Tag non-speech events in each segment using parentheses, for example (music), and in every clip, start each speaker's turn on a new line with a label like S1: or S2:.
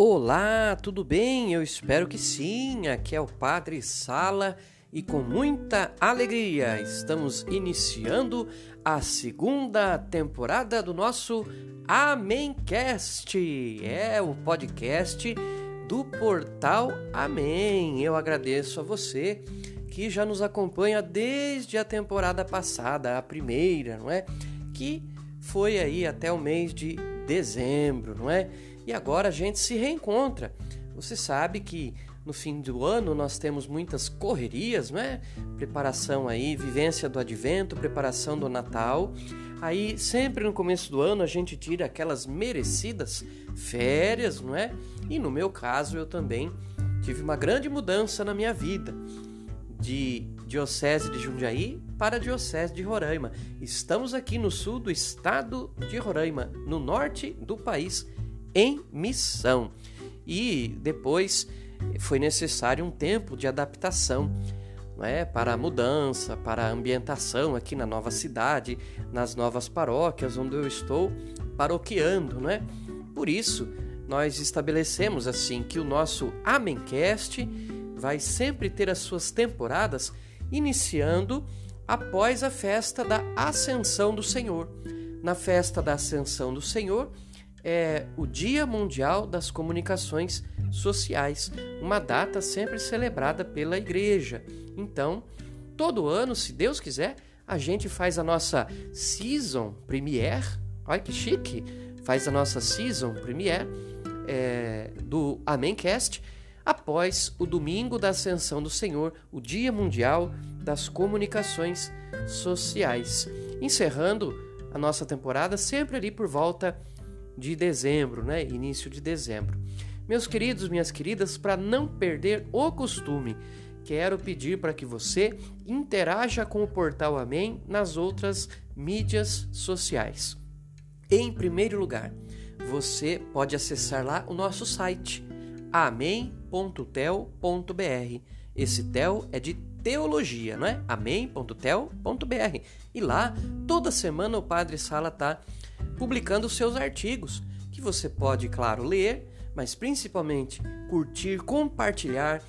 S1: Olá, tudo bem? Eu espero que sim. Aqui é o Padre Sala e com muita alegria estamos iniciando a segunda temporada do nosso Amémcast. É o podcast do portal Amém. Eu agradeço a você que já nos acompanha desde a temporada passada, a primeira, não é? Que foi aí até o mês de dezembro, não é? E agora a gente se reencontra. Você sabe que no fim do ano nós temos muitas correrias, não é? Preparação aí, vivência do advento, preparação do Natal. Aí sempre no começo do ano a gente tira aquelas merecidas férias, não é? E no meu caso eu também tive uma grande mudança na minha vida. De Diocese de Jundiaí para Diocese de Roraima. Estamos aqui no sul do estado de Roraima, no norte do país em missão. E depois foi necessário um tempo de adaptação é, para a mudança, para a ambientação aqui na nova cidade, nas novas paróquias onde eu estou paroquiando. Não é? Por isso, nós estabelecemos assim que o nosso Amencast vai sempre ter as suas temporadas iniciando após a festa da Ascensão do Senhor. Na festa da Ascensão do Senhor, é o Dia Mundial das Comunicações Sociais, uma data sempre celebrada pela Igreja. Então, todo ano, se Deus quiser, a gente faz a nossa Season Premiere. Olha que chique! Faz a nossa Season Premiere é, do Amencast após o domingo da Ascensão do Senhor, o Dia Mundial das Comunicações Sociais. Encerrando a nossa temporada sempre ali por volta de dezembro, né? Início de dezembro. Meus queridos, minhas queridas, para não perder o costume, quero pedir para que você interaja com o Portal Amém nas outras mídias sociais. Em primeiro lugar, você pode acessar lá o nosso site amém.tel.br. Esse tel é de teologia, não é? amém.tel.br. E lá, toda semana o Padre Sala está publicando seus artigos, que você pode, claro, ler, mas principalmente curtir, compartilhar,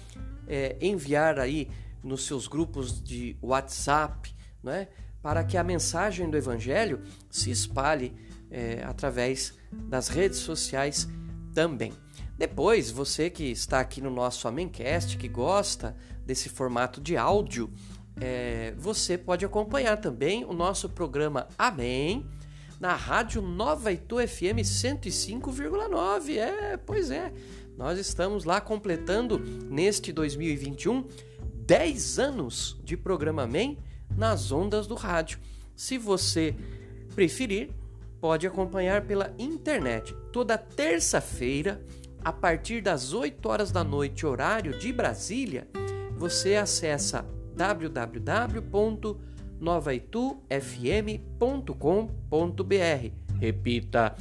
S1: é, enviar aí nos seus grupos de WhatsApp, não é? para que a mensagem do Evangelho se espalhe é, através das redes sociais também. Depois, você que está aqui no nosso Amencast, que gosta desse formato de áudio, é, você pode acompanhar também o nosso programa Amém na Rádio Nova Itu FM 105,9. É, pois é. Nós estamos lá completando neste 2021 10 anos de programa MEM nas ondas do rádio. Se você preferir, pode acompanhar pela internet toda terça-feira, a partir das 8 horas da noite, horário de Brasília. Você acessa www novaitufm.com.br. Repita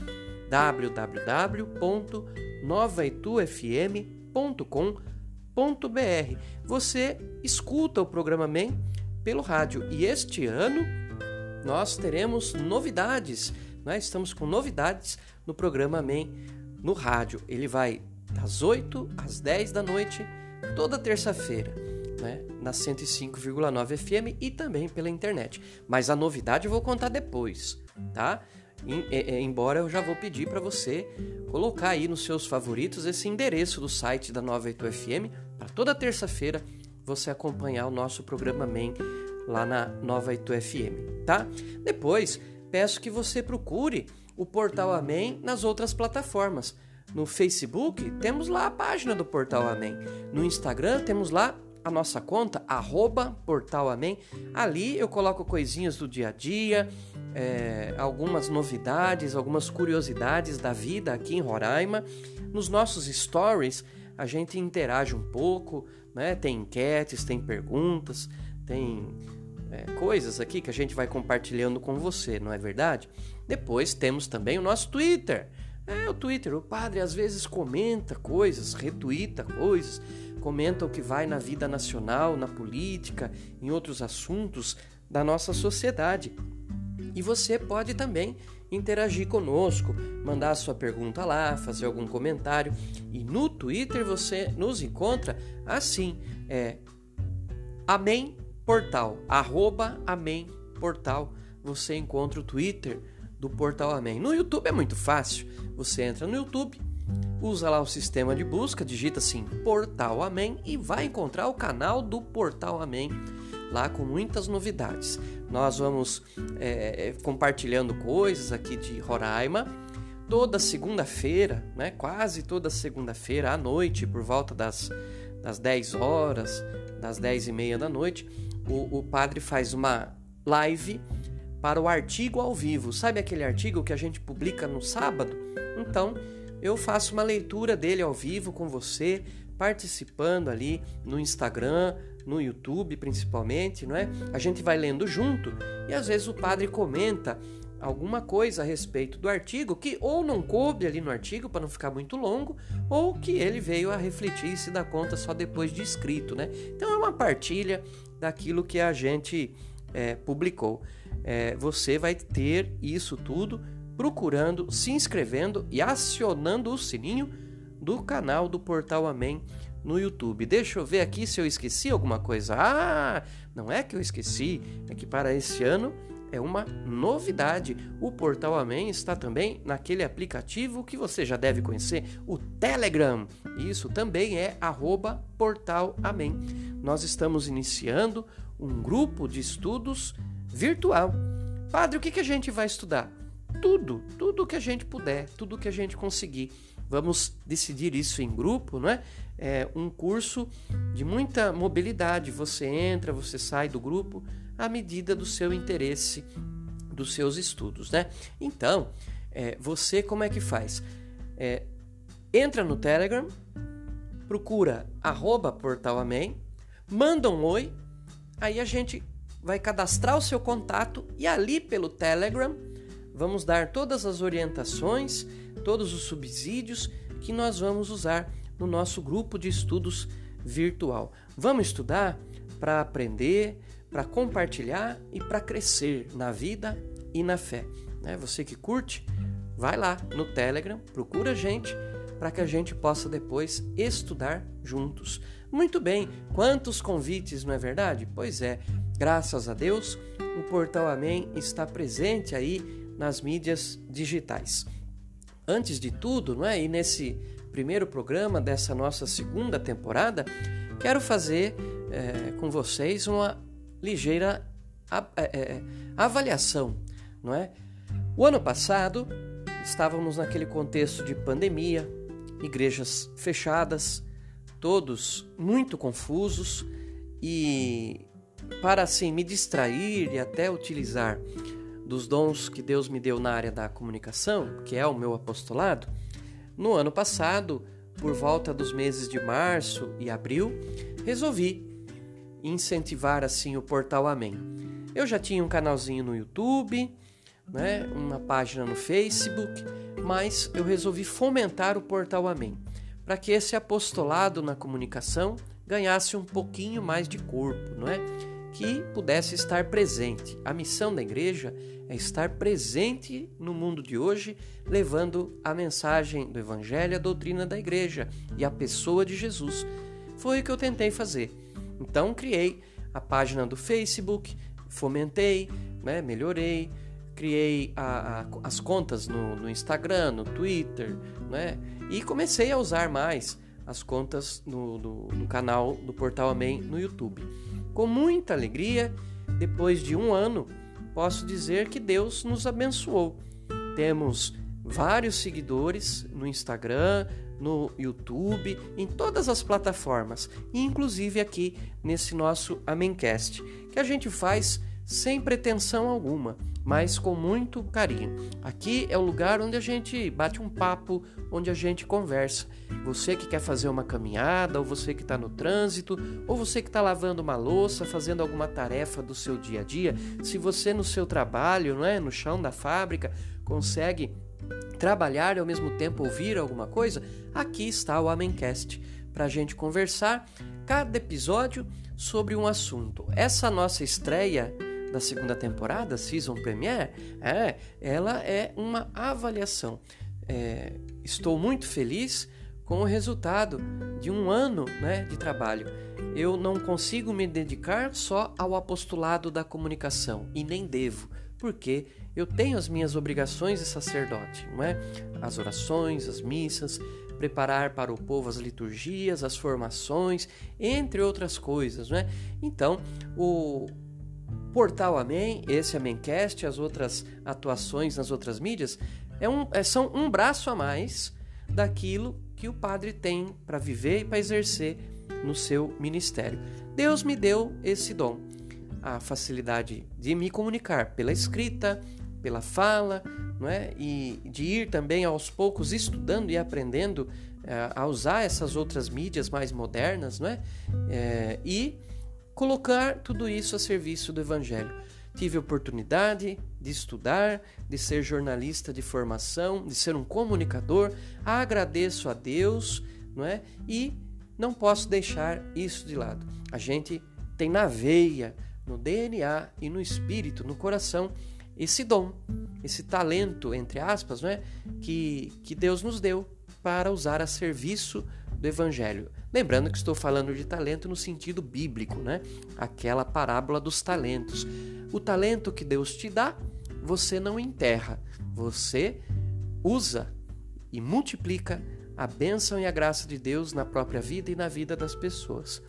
S1: www.novaitufm.com.br. Você escuta o programa MEM pelo rádio e este ano nós teremos novidades. Nós estamos com novidades no programa MEM no rádio. Ele vai das 8 às 10 da noite toda terça-feira né, na 105,9 FM e também pela internet. Mas a novidade eu vou contar depois, tá? embora eu já vou pedir para você colocar aí nos seus favoritos esse endereço do site da 98 FM para toda terça-feira você acompanhar o nosso programa MEN lá na 98 FM, tá? Depois, peço que você procure o Portal Amém nas outras plataformas. No Facebook, temos lá a página do Portal Amém. No Instagram, temos lá a nossa conta, arroba Portal Amém. Ali eu coloco coisinhas do dia a dia, é, algumas novidades, algumas curiosidades da vida aqui em Roraima. Nos nossos stories a gente interage um pouco, né? tem enquetes, tem perguntas, tem é, coisas aqui que a gente vai compartilhando com você, não é verdade? Depois temos também o nosso Twitter. É, o Twitter, o padre às vezes comenta coisas, retuita coisas, comenta o que vai na vida nacional, na política, em outros assuntos da nossa sociedade. E você pode também interagir conosco, mandar sua pergunta lá, fazer algum comentário. E no Twitter você nos encontra assim, é Amém Portal, arroba Amém Portal. Você encontra o Twitter do Portal Amém. No YouTube é muito fácil. Você entra no YouTube, usa lá o sistema de busca, digita assim Portal Amém e vai encontrar o canal do Portal Amém lá com muitas novidades. Nós vamos é, compartilhando coisas aqui de Roraima. Toda segunda-feira, né, quase toda segunda-feira à noite, por volta das, das 10 horas, das 10 e meia da noite, o, o padre faz uma live para o artigo ao vivo. Sabe aquele artigo que a gente publica no sábado? Então, eu faço uma leitura dele ao vivo com você, participando ali no Instagram, no YouTube principalmente, não é? A gente vai lendo junto e às vezes o padre comenta alguma coisa a respeito do artigo que ou não coube ali no artigo para não ficar muito longo, ou que ele veio a refletir e se dar conta só depois de escrito, né? Então é uma partilha daquilo que a gente é, publicou. É, você vai ter isso tudo procurando, se inscrevendo e acionando o sininho do canal do Portal Amém no YouTube. Deixa eu ver aqui se eu esqueci alguma coisa. Ah, não é que eu esqueci, é que para esse ano é uma novidade. O Portal Amém está também naquele aplicativo que você já deve conhecer, o Telegram. Isso também é arroba Portal Amém. Nós estamos iniciando um grupo de estudos virtual. Padre, o que, que a gente vai estudar? Tudo, tudo que a gente puder, tudo que a gente conseguir. Vamos decidir isso em grupo, não é? É um curso de muita mobilidade. Você entra, você sai do grupo à medida do seu interesse, dos seus estudos, né? Então, é, você como é que faz? É, entra no Telegram, procura arroba portal amém, manda um oi, aí a gente vai cadastrar o seu contato e ali pelo Telegram vamos dar todas as orientações, todos os subsídios que nós vamos usar no nosso grupo de estudos virtual. Vamos estudar para aprender, para compartilhar e para crescer na vida e na fé. Né? Você que curte, vai lá no Telegram, procura a gente para que a gente possa depois estudar juntos. Muito bem, quantos convites, não é verdade? Pois é, graças a Deus, o Portal Amém está presente aí nas mídias digitais. Antes de tudo, não é? E nesse primeiro programa dessa nossa segunda temporada, quero fazer é, com vocês uma ligeira é, avaliação, não é? O ano passado estávamos naquele contexto de pandemia, igrejas fechadas, todos muito confusos e para assim me distrair e até utilizar dos dons que Deus me deu na área da comunicação, que é o meu apostolado, no ano passado, por volta dos meses de março e abril, resolvi incentivar assim o portal Amém. Eu já tinha um canalzinho no YouTube, né, uma página no Facebook, mas eu resolvi fomentar o portal Amém, para que esse apostolado na comunicação ganhasse um pouquinho mais de corpo, não é? Que pudesse estar presente. A missão da igreja é estar presente no mundo de hoje, levando a mensagem do evangelho, a doutrina da igreja e a pessoa de Jesus. Foi o que eu tentei fazer. Então criei a página do Facebook, fomentei, né, melhorei, criei a, a, as contas no, no, Instagram, no Twitter, né, e comecei a usar mais as contas no, no, no canal do Portal Amém no YouTube. Com muita alegria, depois de um ano, posso dizer que Deus nos abençoou. Temos vários seguidores no Instagram, no YouTube, em todas as plataformas, inclusive aqui nesse nosso Amencast, que a gente faz sem pretensão alguma, mas com muito carinho. Aqui é o lugar onde a gente bate um papo, onde a gente conversa. Você que quer fazer uma caminhada, ou você que está no trânsito, ou você que está lavando uma louça, fazendo alguma tarefa do seu dia a dia, se você no seu trabalho, não é, no chão da fábrica, consegue trabalhar e ao mesmo tempo ouvir alguma coisa, aqui está o Amencast para a gente conversar cada episódio sobre um assunto. Essa nossa estreia da segunda temporada, Season Premiere, é, ela é uma avaliação. É, estou muito feliz com o resultado de um ano né, de trabalho. Eu não consigo me dedicar só ao apostolado da comunicação e nem devo, porque eu tenho as minhas obrigações de sacerdote, não é? As orações, as missas, preparar para o povo as liturgias, as formações, entre outras coisas, não é? Então, o Portal Amém, esse Amémcast, as outras atuações nas outras mídias, é um, é, são um braço a mais daquilo que o padre tem para viver e para exercer no seu ministério. Deus me deu esse dom, a facilidade de me comunicar pela escrita, pela fala, não é? E de ir também aos poucos estudando e aprendendo é, a usar essas outras mídias mais modernas, não é? é? E colocar tudo isso a serviço do Evangelho. Tive a oportunidade de estudar, de ser jornalista de formação, de ser um comunicador. Agradeço a Deus, não é? E não posso deixar isso de lado. A gente tem na veia, no DNA e no espírito, no coração, esse dom, esse talento, entre aspas, não é? que, que Deus nos deu para usar a serviço do Evangelho. Lembrando que estou falando de talento no sentido bíblico, né? aquela parábola dos talentos. O talento que Deus te dá, você não enterra, você usa e multiplica a bênção e a graça de Deus na própria vida e na vida das pessoas.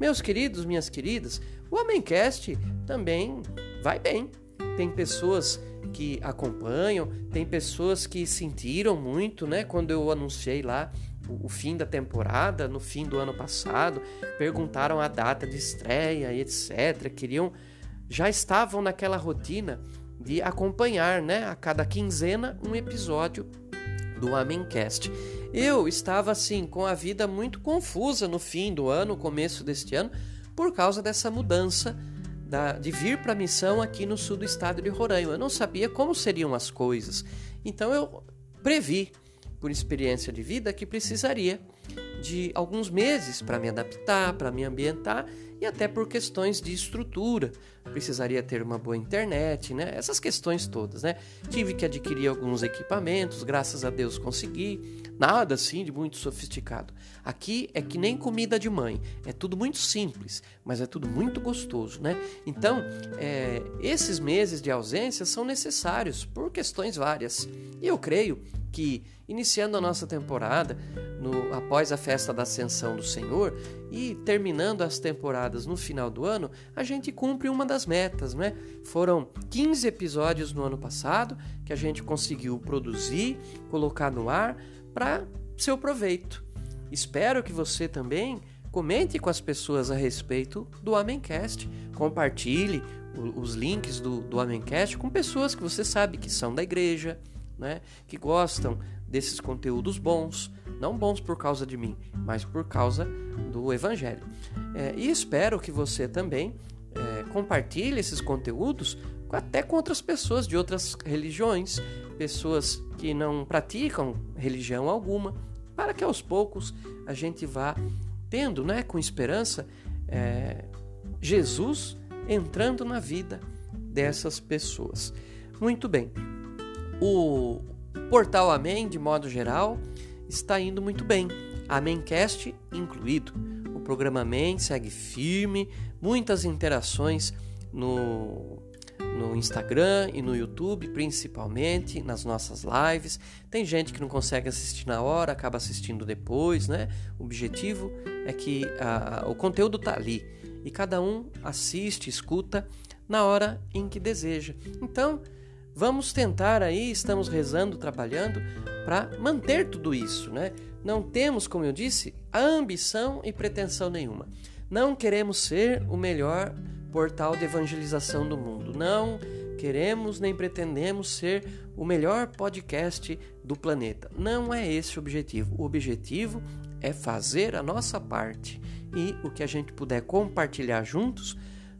S1: Meus queridos, minhas queridas, o Amencast também vai bem. Tem pessoas que acompanham, tem pessoas que sentiram muito, né, quando eu anunciei lá o, fim da temporada, no fim do ano passado, perguntaram a data de estreia e etc, queriam já estavam naquela rotina de acompanhar, né, a cada quinzena um episódio do Amencast. Eu estava assim com a vida muito confusa no fim do ano, começo deste ano, por causa dessa mudança da, de vir para a missão aqui no sul do estado de Roraima. Eu não sabia como seriam as coisas, então eu previ, por experiência de vida, que precisaria de alguns meses para me adaptar, para me ambientar e até por questões de estrutura. Precisaria ter uma boa internet, né? Essas questões todas, né? Tive que adquirir alguns equipamentos, graças a Deus consegui. Nada assim de muito sofisticado. Aqui é que nem comida de mãe, é tudo muito simples, mas é tudo muito gostoso, né? Então, é, esses meses de ausência são necessários por questões várias. E eu creio que, iniciando a nossa temporada, no, após a festa da Ascensão do Senhor e terminando as temporadas no final do ano, a gente cumpre uma das metas, né? Foram 15 episódios no ano passado que a gente conseguiu produzir, colocar no ar para seu proveito. Espero que você também comente com as pessoas a respeito do Amencast, compartilhe os links do, do Amencast com pessoas que você sabe que são da igreja, né? que gostam desses conteúdos bons, não bons por causa de mim, mas por causa do Evangelho. É, e espero que você também é, compartilhe esses conteúdos até com outras pessoas de outras religiões, pessoas que não praticam religião alguma, para que aos poucos a gente vá tendo, né, com esperança, é, Jesus entrando na vida dessas pessoas. Muito bem. O portal Amém, de modo geral, está indo muito bem. Amémcast incluído. O programa Amém segue firme, muitas interações no no Instagram e no YouTube, principalmente, nas nossas lives. Tem gente que não consegue assistir na hora, acaba assistindo depois, né? O objetivo é que a, o conteúdo tá ali e cada um assiste, escuta na hora em que deseja. Então, vamos tentar aí, estamos rezando, trabalhando para manter tudo isso, né? Não temos, como eu disse, ambição e pretensão nenhuma. Não queremos ser o melhor portal de evangelização do mundo. Não queremos nem pretendemos ser o melhor podcast do planeta. Não é esse o objetivo. O objetivo é fazer a nossa parte e o que a gente puder compartilhar juntos,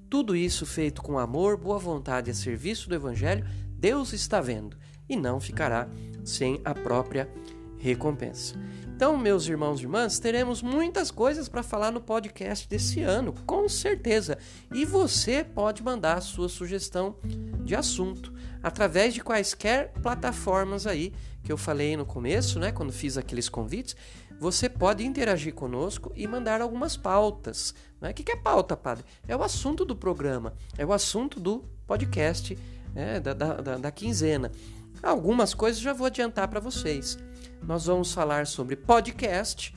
S1: tudo isso feito com amor, boa vontade a serviço do Evangelho, Deus está vendo e não ficará sem a própria recompensa. Então, meus irmãos e irmãs, teremos muitas coisas para falar no podcast desse ano, com certeza. E você pode mandar a sua sugestão de assunto através de quaisquer plataformas aí que eu falei no começo, né, quando fiz aqueles convites. Você pode interagir conosco e mandar algumas pautas. Né? O que é pauta, padre? É o assunto do programa, é o assunto do podcast né, da, da, da, quinzena. Algumas coisas já vou adiantar para vocês nós vamos falar sobre podcast,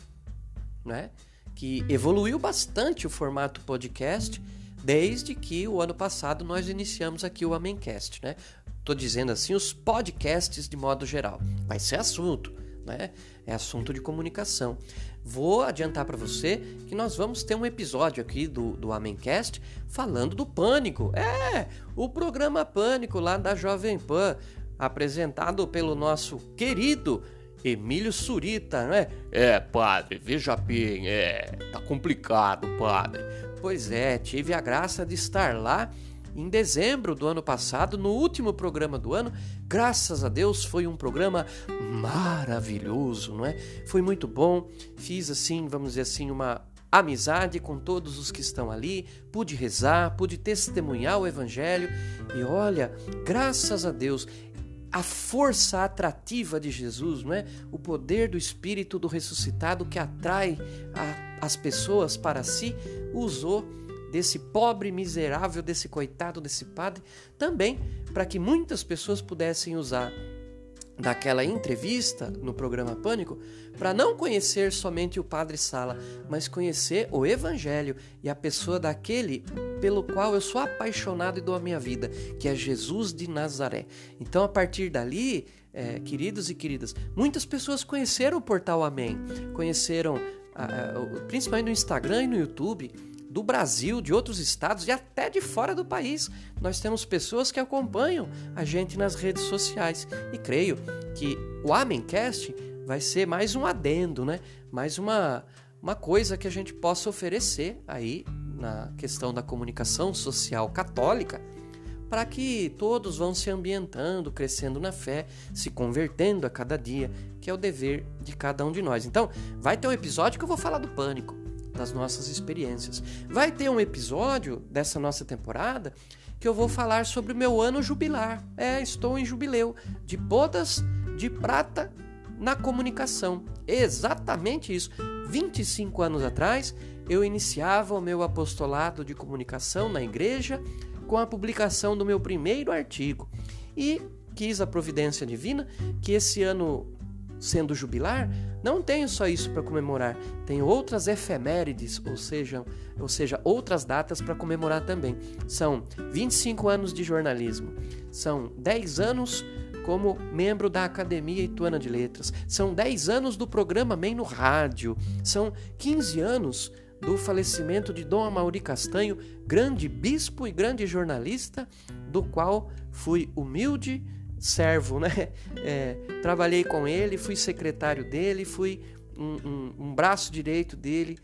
S1: né? Que evoluiu bastante o formato podcast desde que o ano passado nós iniciamos aqui o Amencast, né? Tô dizendo assim os podcasts de modo geral. Vai ser assunto, né? É assunto de comunicação. Vou adiantar para você que nós vamos ter um episódio aqui do, do Amencast falando do Pânico. É, o programa Pânico lá da Jovem Pan, apresentado pelo nosso querido Emílio Surita, não é?
S2: É, padre, veja bem, é. Tá complicado, padre.
S1: Pois é, tive a graça de estar lá em dezembro do ano passado, no último programa do ano. Graças a Deus foi um programa maravilhoso, não é? Foi muito bom. Fiz assim, vamos dizer assim, uma amizade com todos os que estão ali, pude rezar, pude testemunhar o evangelho e olha, graças a Deus, a força atrativa de Jesus, não é? O poder do Espírito do ressuscitado que atrai a, as pessoas para si, usou desse pobre miserável, desse coitado, desse padre, também para que muitas pessoas pudessem usar daquela entrevista no programa Pânico para não conhecer somente o Padre Sala, mas conhecer o Evangelho e a pessoa daquele pelo qual eu sou apaixonado e dou a minha vida, que é Jesus de Nazaré. Então, a partir dali, é, queridos e queridas, muitas pessoas conheceram o portal Amém, conheceram principalmente no Instagram e no YouTube do Brasil, de outros estados e até de fora do país. Nós temos pessoas que acompanham a gente nas redes sociais e creio que o Amencast vai ser mais um adendo, né? Mais uma, uma coisa que a gente possa oferecer aí na questão da comunicação social católica para que todos vão se ambientando, crescendo na fé, se convertendo a cada dia, que é o dever de cada um de nós. Então, vai ter um episódio que eu vou falar do pânico das nossas experiências. Vai ter um episódio dessa nossa temporada que eu vou falar sobre o meu ano jubilar. É, estou em jubileu de bodas de prata na comunicação. Exatamente isso. 25 anos atrás, eu iniciava o meu apostolado de comunicação na igreja com a publicação do meu primeiro artigo. E quis a providência divina que esse ano sendo jubilar, não tenho só isso para comemorar, tenho outras efemérides, ou seja, ou seja, outras datas para comemorar também. São 25 anos de jornalismo, são 10 anos como membro da Academia Ituana de Letras, são 10 anos do programa MEM no rádio, são 15 anos do falecimento de Dom Amauri Castanho, grande bispo e grande jornalista, do qual fui humilde servo, né? (laughs) É, trabalhei com ele, fui secretário dele, fui um, um, um braço direito dele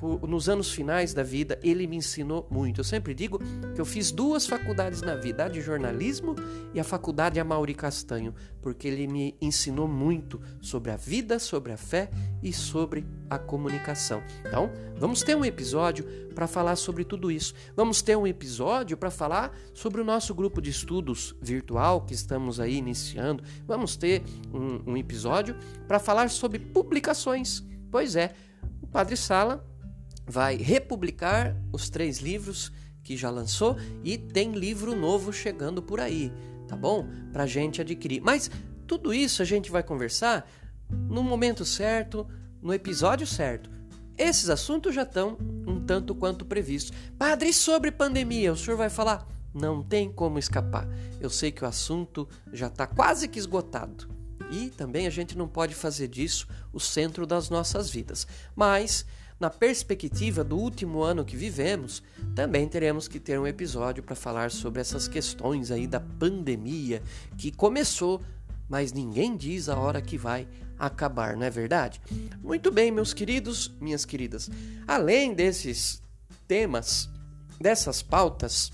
S1: por, nos anos finais da vida, ele me ensinou muito. Eu sempre digo que eu fiz duas faculdades na vida, a de jornalismo e a faculdade Amauri Castanho, porque ele me ensinou muito sobre a vida, sobre a fé e sobre a comunicação. Então, vamos ter um episódio para falar sobre tudo isso. Vamos ter um episódio para falar sobre o nosso grupo de estudos virtual que estamos aí iniciando. Vamos ter um, um episódio para falar sobre publicações. Pois é, o Padre Sala vai republicar os três livros que já lançou e tem livro novo chegando por aí, tá bom? Pra gente adquirir. Mas tudo isso a gente vai conversar no momento certo, no episódio certo. Esses assuntos já estão um tanto quanto previstos. Padre, sobre pandemia, o senhor vai falar? Não tem como escapar. Eu sei que o assunto já está quase que esgotado. E também a gente não pode fazer disso o centro das nossas vidas. Mas na perspectiva do último ano que vivemos, também teremos que ter um episódio para falar sobre essas questões aí da pandemia que começou, mas ninguém diz a hora que vai acabar, não é verdade? Muito bem, meus queridos, minhas queridas. Além desses temas, dessas pautas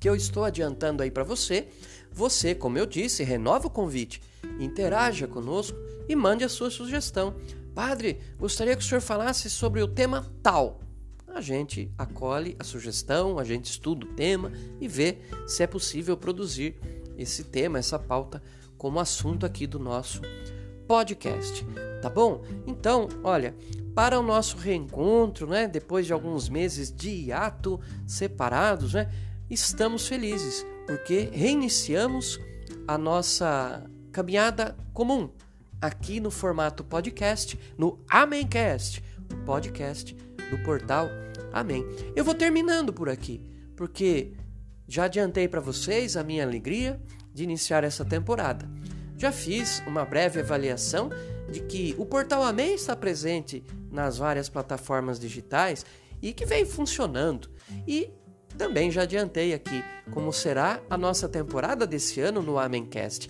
S1: que eu estou adiantando aí para você, você, como eu disse, renova o convite, interaja conosco e mande a sua sugestão. Padre, gostaria que o senhor falasse sobre o tema tal. A gente acolhe a sugestão, a gente estuda o tema e vê se é possível produzir esse tema, essa pauta, como assunto aqui do nosso podcast. Tá bom? Então, olha, para o nosso reencontro, né, depois de alguns meses de hiato separados, né, estamos felizes porque reiniciamos a nossa caminhada comum aqui no formato podcast, no Amencast, o podcast do portal Amém. Eu vou terminando por aqui, porque já adiantei para vocês a minha alegria de iniciar essa temporada. Já fiz uma breve avaliação de que o portal Amém está presente nas várias plataformas digitais e que vem funcionando. E também já adiantei aqui como será a nossa temporada desse ano no Amencast.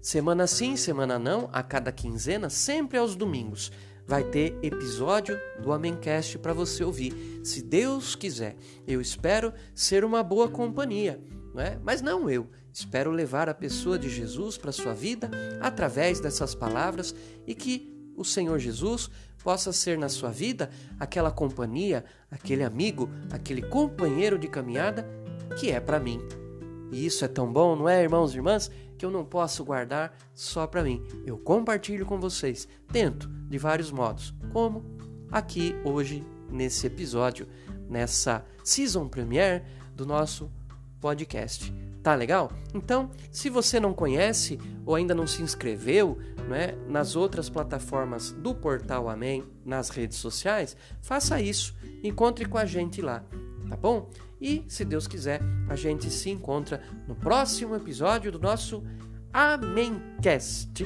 S1: Semana sim, semana não, a cada quinzena, sempre aos domingos. Vai ter episódio do Amencast para você ouvir, se Deus quiser. Eu espero ser uma boa companhia, não é? mas não eu. Espero levar a pessoa de Jesus para sua vida através dessas palavras e que o Senhor Jesus possa ser na sua vida aquela companhia, aquele amigo, aquele companheiro de caminhada que é para mim. E isso é tão bom, não é, irmãos e irmãs, que eu não posso guardar só para mim. Eu compartilho com vocês, tento de vários modos, como aqui hoje nesse episódio, nessa season premiere do nosso podcast. Tá legal? Então, se você não conhece ou ainda não se inscreveu né, nas outras plataformas do Portal Amém, nas redes sociais, faça isso. Encontre com a gente lá, tá bom? E, se Deus quiser, a gente se encontra no próximo episódio do nosso Amémcast.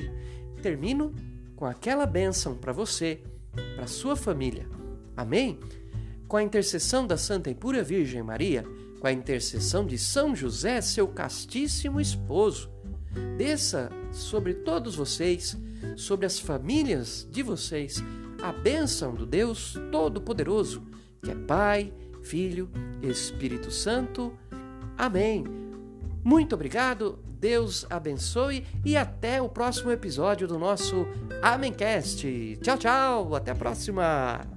S1: Termino com aquela bênção para você, para sua família. Amém? Com a intercessão da Santa e Pura Virgem Maria com a intercessão de São José, seu castíssimo esposo, desça sobre todos vocês, sobre as famílias de vocês, a bênção do Deus Todo-Poderoso, que é Pai, Filho, Espírito Santo. Amém. Muito obrigado, Deus abençoe e até o próximo episódio do nosso Amencast. Tchau, tchau, até a próxima.